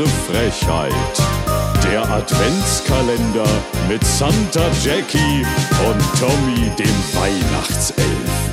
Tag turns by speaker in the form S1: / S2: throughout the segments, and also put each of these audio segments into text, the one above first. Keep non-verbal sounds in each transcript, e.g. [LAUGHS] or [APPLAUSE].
S1: Frechheit. Der Adventskalender mit Santa Jackie und Tommy dem Weihnachtself.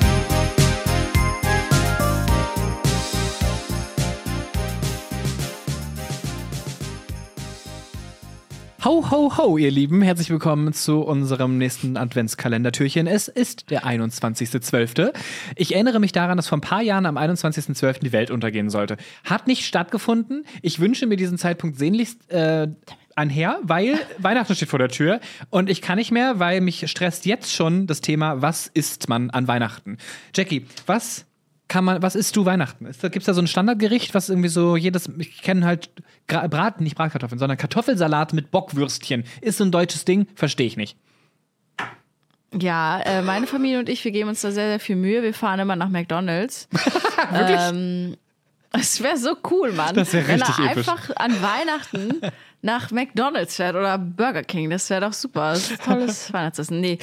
S2: Ho, ho, ho, ihr Lieben. Herzlich willkommen zu unserem nächsten Adventskalendertürchen. Es ist der 21.12. Ich erinnere mich daran, dass vor ein paar Jahren am 21.12. die Welt untergehen sollte. Hat nicht stattgefunden. Ich wünsche mir diesen Zeitpunkt sehnlichst äh, anher, weil [LAUGHS] Weihnachten steht vor der Tür und ich kann nicht mehr, weil mich stresst jetzt schon das Thema, was isst man an Weihnachten? Jackie, was kann man, was isst du Weihnachten? Gibt es da so ein Standardgericht, was irgendwie so jedes, ich kenne halt Gra Brat, nicht Bratkartoffeln, sondern Kartoffelsalat mit Bockwürstchen. Ist so ein deutsches Ding, verstehe ich nicht.
S3: Ja, äh, meine Familie und ich, wir geben uns da sehr, sehr viel Mühe. Wir fahren immer nach McDonalds. [LAUGHS]
S2: Wirklich?
S3: Ähm, es wäre so cool, Mann.
S2: Das wär richtig
S3: Wenn er
S2: episch.
S3: einfach an Weihnachten nach McDonalds fährt oder Burger King. Das wäre doch super. Das ist tolles [LAUGHS] Weihnachtsessen. Nee.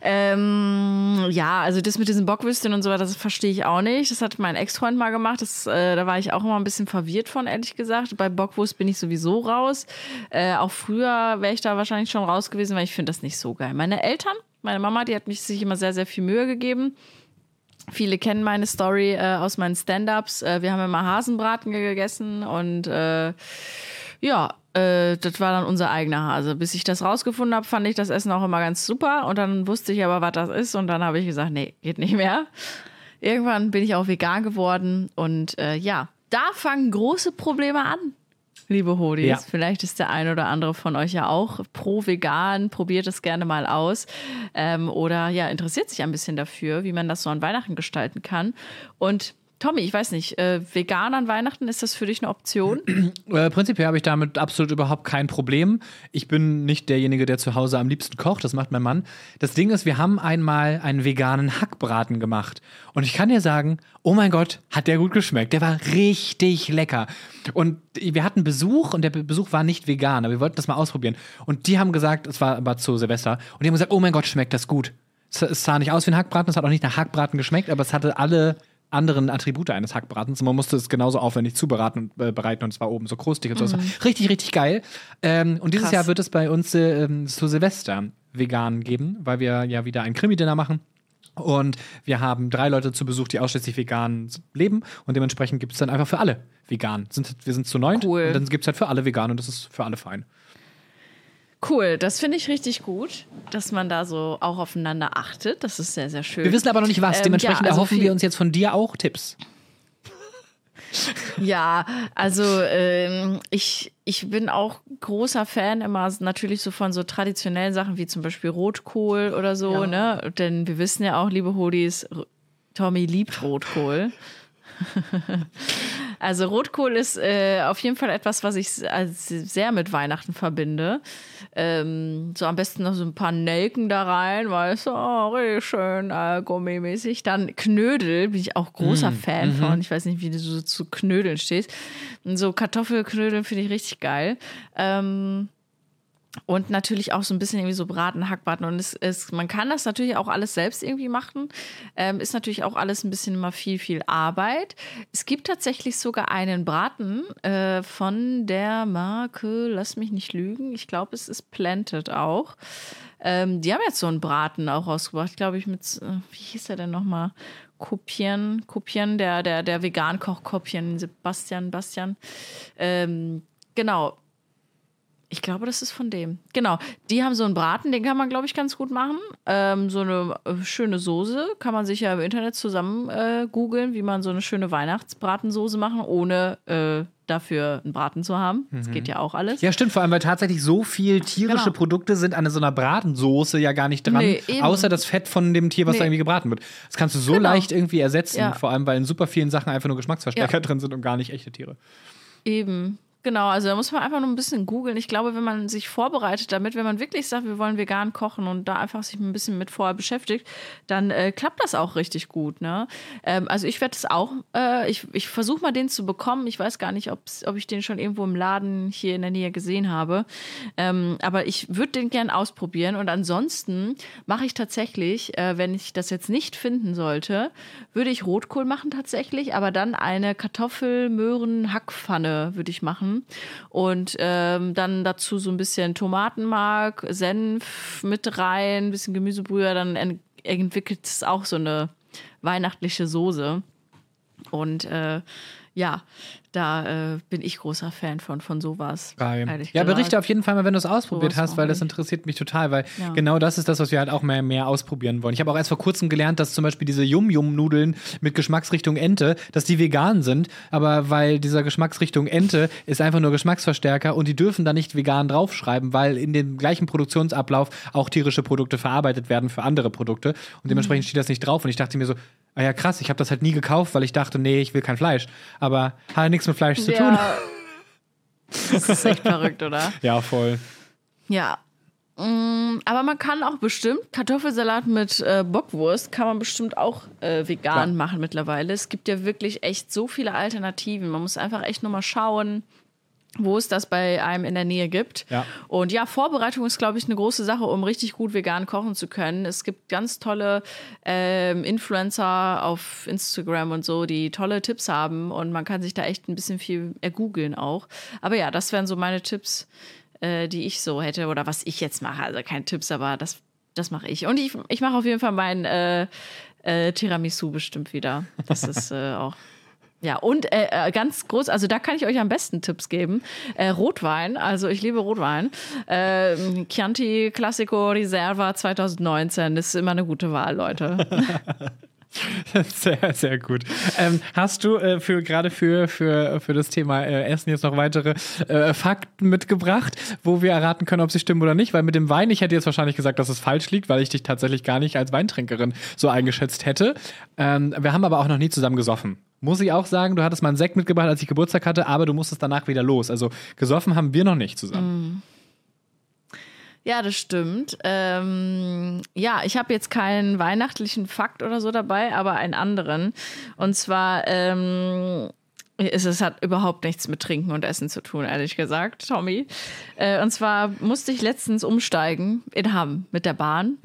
S3: Ähm, ja, also das mit diesen Bockwürstchen und so, das verstehe ich auch nicht. Das hat mein Ex-Freund mal gemacht. Das, äh, da war ich auch immer ein bisschen verwirrt von, ehrlich gesagt. Bei Bockwurst bin ich sowieso raus. Äh, auch früher wäre ich da wahrscheinlich schon raus gewesen, weil ich finde das nicht so geil. Meine Eltern, meine Mama, die hat mich sich immer sehr, sehr viel Mühe gegeben. Viele kennen meine Story äh, aus meinen Stand-ups. Äh, wir haben immer Hasenbraten gegessen und äh, ja, äh, das war dann unser eigener Hase. Bis ich das rausgefunden habe, fand ich das Essen auch immer ganz super und dann wusste ich aber, was das ist und dann habe ich gesagt, nee, geht nicht mehr. Irgendwann bin ich auch vegan geworden und äh, ja, da fangen große Probleme an. Liebe Hodis,
S2: Ja.
S3: vielleicht ist der ein oder andere von euch ja auch pro vegan, probiert es gerne mal aus ähm, oder ja, interessiert sich ein bisschen dafür, wie man das so an Weihnachten gestalten kann. Und Tommy, ich weiß nicht, äh, vegan an Weihnachten, ist das für dich eine Option? [CLEARS THROAT]
S2: Äh, prinzipiell habe ich damit absolut überhaupt kein Problem. Ich bin nicht derjenige, der zu Hause am liebsten kocht. Das macht mein Mann. Das Ding ist, wir haben einmal einen veganen Hackbraten gemacht. Und ich kann dir sagen, oh mein Gott, hat der gut geschmeckt. Der war richtig lecker. Und wir hatten Besuch und der Be- Besuch war nicht vegan, aber wir wollten das mal ausprobieren. Und die haben gesagt, es war aber zu Silvester, und die haben gesagt, oh mein Gott, schmeckt das gut. Es sah nicht aus wie ein Hackbraten, es hat auch nicht nach Hackbraten geschmeckt, aber es hatte alle anderen Attribute eines Hackbratens. Man musste es genauso aufwendig zubereiten und äh, bereiten und es war oben so krustig und so. Richtig, richtig geil. Ähm, und dieses
S3: Krass.
S2: Jahr wird es bei uns äh, ähm, zu Silvester vegan geben, weil wir ja wieder ein Krimi-Dinner machen. Und wir haben drei Leute zu Besuch, die ausschließlich vegan leben. Und dementsprechend gibt es dann einfach für alle vegan. Sind, wir sind zu neunt.
S3: Cool.
S2: Und dann gibt es halt für alle vegan und das ist für alle fein.
S3: Cool, das finde ich richtig gut, dass man da so auch aufeinander achtet. Das ist sehr, sehr schön.
S2: Wir wissen aber noch nicht was.
S3: Ähm,
S2: Dementsprechend
S3: ja, also
S2: erhoffen wir uns jetzt von dir auch Tipps. [LAUGHS]
S3: Ja, also ähm, ich, ich bin auch großer Fan immer natürlich so von so traditionellen Sachen wie zum Beispiel Rotkohl oder so,
S2: Ja.
S3: ne? Denn wir wissen ja auch, liebe Hodis, Tommy liebt Rotkohl. [LAUGHS] Also Rotkohl ist äh, auf jeden Fall etwas, was ich sehr mit Weihnachten verbinde. Ähm, so am besten noch so ein paar Nelken da rein, weißt du, oh, richtig schön äh, gummimäßig. Dann Knödel, bin ich auch großer Fan von. Ich weiß nicht, wie du so zu Knödeln stehst. Und so Kartoffelknödel finde ich richtig geil. Ähm, und natürlich auch so ein bisschen irgendwie so Braten, Hackbraten. Und es, es, man kann das natürlich auch alles selbst irgendwie machen. Ähm, ist natürlich auch alles ein bisschen immer viel, viel Arbeit. Es gibt tatsächlich sogar einen Braten äh, von der Marke, lass mich nicht lügen, ich glaube, es ist Planted auch. Ähm, die haben jetzt so einen Braten auch rausgebracht, glaube ich, mit, äh, wie hieß der denn nochmal? Kopieren, Kopieren, der, der, der Vegan-Koch Kopieren, Sebastian, Bastian. Ähm, genau, ich glaube, das ist von dem. Genau. Die haben so einen Braten, den kann man, glaube ich, ganz gut machen. Ähm, so eine äh, schöne Soße kann man sich ja im Internet zusammen äh, googeln, wie man so eine schöne Weihnachtsbratensoße machen, ohne äh, dafür einen Braten zu haben. Das geht ja auch alles.
S2: Ja, stimmt, vor allem, weil tatsächlich so viel tierische
S3: Genau.
S2: Produkte sind an so einer Bratensoße ja gar nicht dran,
S3: Nee,
S2: außer das Fett von dem Tier, was
S3: Nee.
S2: da irgendwie gebraten wird. Das kannst du so
S3: Genau.
S2: leicht irgendwie ersetzen,
S3: Ja.
S2: vor allem, weil in super vielen Sachen einfach nur Geschmacksverstärker
S3: Ja.
S2: drin sind und gar nicht echte Tiere.
S3: Eben. Genau, also da muss man einfach nur ein bisschen googeln. Ich glaube, wenn man sich vorbereitet damit, wenn man wirklich sagt, wir wollen vegan kochen und da einfach sich ein bisschen mit vorher beschäftigt, dann äh, klappt das auch richtig gut. Ne? Ähm, also ich werde es auch, äh, ich, ich versuche mal den zu bekommen. Ich weiß gar nicht, ob ich den schon irgendwo im Laden hier in der Nähe gesehen habe. Ähm, aber ich würde den gern ausprobieren. Und ansonsten mache ich tatsächlich, äh, wenn ich das jetzt nicht finden sollte, würde ich Rotkohl machen tatsächlich, aber dann eine Kartoffel-Möhren-Hackpfanne würde ich machen kaufen. Und ähm, dann dazu so ein bisschen Tomatenmark, Senf mit rein, ein bisschen Gemüsebrühe, dann ent entwickelt es auch so eine weihnachtliche Soße. Und äh, ja, da äh, bin ich großer Fan von, von sowas.
S2: Geil. Ja, berichte auf jeden Fall mal, wenn du es ausprobiert hast, weil das interessiert mich total, weil
S3: Ja.
S2: genau das ist das, was wir halt auch mehr, mehr ausprobieren wollen. Ich habe auch erst vor kurzem gelernt, dass zum Beispiel diese Yum-Yum-Nudeln mit Geschmacksrichtung Ente, dass die vegan sind, aber weil dieser Geschmacksrichtung Ente ist einfach nur Geschmacksverstärker und die dürfen da nicht vegan draufschreiben, weil in dem gleichen Produktionsablauf auch tierische Produkte verarbeitet werden für andere Produkte und dementsprechend steht das nicht drauf und ich dachte mir so, ah ja krass, ich habe das halt nie gekauft, weil ich dachte, nee, ich will kein Fleisch, aber hat nichts mit Fleisch zu tun.
S3: Das ist echt verrückt, oder? [LAUGHS]
S2: Ja, voll.
S3: Ja. Mm, Aber man kann auch bestimmt Kartoffelsalat mit äh, Bockwurst kann man bestimmt auch äh, vegan
S2: Klar.
S3: machen mittlerweile. Es gibt ja wirklich echt so viele Alternativen. Man muss einfach echt nur mal schauen, wo es das bei einem in der Nähe gibt.
S2: Ja.
S3: Und ja, Vorbereitung ist, glaube ich, eine große Sache, um richtig gut vegan kochen zu können. Es gibt ganz tolle ähm, Influencer auf Instagram und so, die tolle Tipps haben und man kann sich da echt ein bisschen viel ergoogeln auch. Aber ja, das wären so meine Tipps, äh, die ich so hätte oder was ich jetzt mache. Also keine Tipps, aber das, das mache ich. Und ich, ich mache auf jeden Fall mein äh, äh, Tiramisu bestimmt wieder. Das ist äh, auch. Ja, und äh, äh, ganz groß, also da kann ich euch am besten Tipps geben. Äh, Rotwein, also ich liebe Rotwein. Äh, Chianti Classico Riserva 2019 ist immer eine gute Wahl, Leute. [LAUGHS] [LAUGHS]
S2: Sehr, sehr gut. Ähm, hast du äh, für gerade für, für, für das Thema äh, Essen jetzt noch weitere äh, Fakten mitgebracht, wo wir erraten können, ob sie stimmen oder nicht? Weil mit dem Wein, ich hätte jetzt wahrscheinlich gesagt, dass es falsch liegt, weil ich dich tatsächlich gar nicht als Weintrinkerin so eingeschätzt hätte. Ähm, wir haben aber auch noch nie zusammen gesoffen. Muss ich auch sagen, du hattest mal einen Sekt mitgebracht, als ich Geburtstag hatte, aber du musstest danach wieder los. Also gesoffen haben wir noch nicht zusammen.
S3: Ja, das stimmt. Ähm, ja, ich habe jetzt keinen weihnachtlichen Fakt oder so dabei, aber einen anderen. Und zwar ähm, es, es hat überhaupt nichts mit Trinken und Essen zu tun, ehrlich gesagt, Tommy. Äh, und zwar musste ich letztens umsteigen in Hamm mit der Bahn.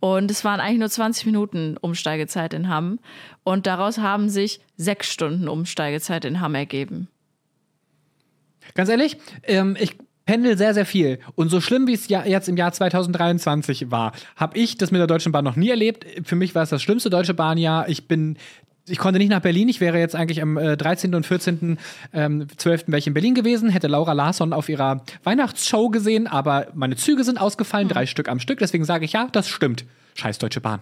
S3: Und es waren eigentlich nur 20 Minuten Umsteigezeit in Hamm. Und daraus haben sich sechs Stunden Umsteigezeit in Hamm ergeben.
S2: Ganz ehrlich, ähm, ich pendel sehr, sehr viel. Und so schlimm, wie es ja jetzt im Jahr 2023 war, habe ich das mit der Deutschen Bahn noch nie erlebt. Für mich war es das schlimmste deutsche Bahnjahr. Ich bin. Ich konnte nicht nach Berlin. Ich wäre jetzt eigentlich am äh, 13. und 14. Ähm, 12. wäre ich in Berlin gewesen, hätte Laura Larsson auf ihrer Weihnachtsshow gesehen, aber meine Züge sind ausgefallen, drei Stück am Stück. Deswegen sage ich ja, das stimmt. Scheiß Deutsche Bahn.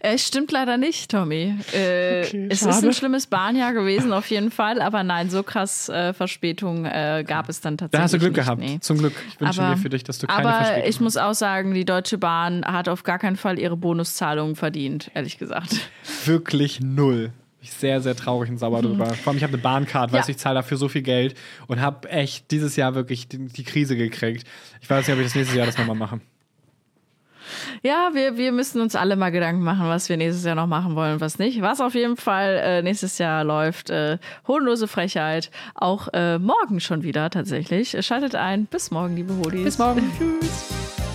S3: Es stimmt leider nicht, Tommy. Äh, es ist ein schlimmes Bahnjahr gewesen, auf jeden Fall. Aber nein, so krass äh, Verspätung äh, gab es dann tatsächlich
S2: Da hast du Glück
S3: nicht,
S2: gehabt.
S3: Nee.
S2: Zum Glück. Ich wünsche
S3: Aber-
S2: mir für dich, dass du keine
S3: Aber
S2: Verspätung
S3: ich muss auch sagen, die Deutsche Bahn hat auf gar keinen Fall ihre Bonuszahlungen verdient, ehrlich gesagt. [LAUGHS]
S2: wirklich null. Ich bin sehr, sehr traurig und sauer drüber. Vor allem, ich habe eine Bahncard, weißt du,
S3: Mhm. Ja.
S2: ich zahle dafür so viel Geld und habe echt dieses Jahr wirklich die, die Krise gekriegt. Ich weiß nicht, ob ich das nächstes Jahr das nochmal mache.
S3: Ja, wir, wir müssen uns alle mal Gedanken machen, was wir nächstes Jahr noch machen wollen und was nicht. Was auf jeden Fall äh, nächstes Jahr läuft, äh, Frechheit, auch äh, morgen schon wieder tatsächlich. Schaltet ein. Bis morgen, liebe Hodis.
S2: Bis morgen. Tschüss.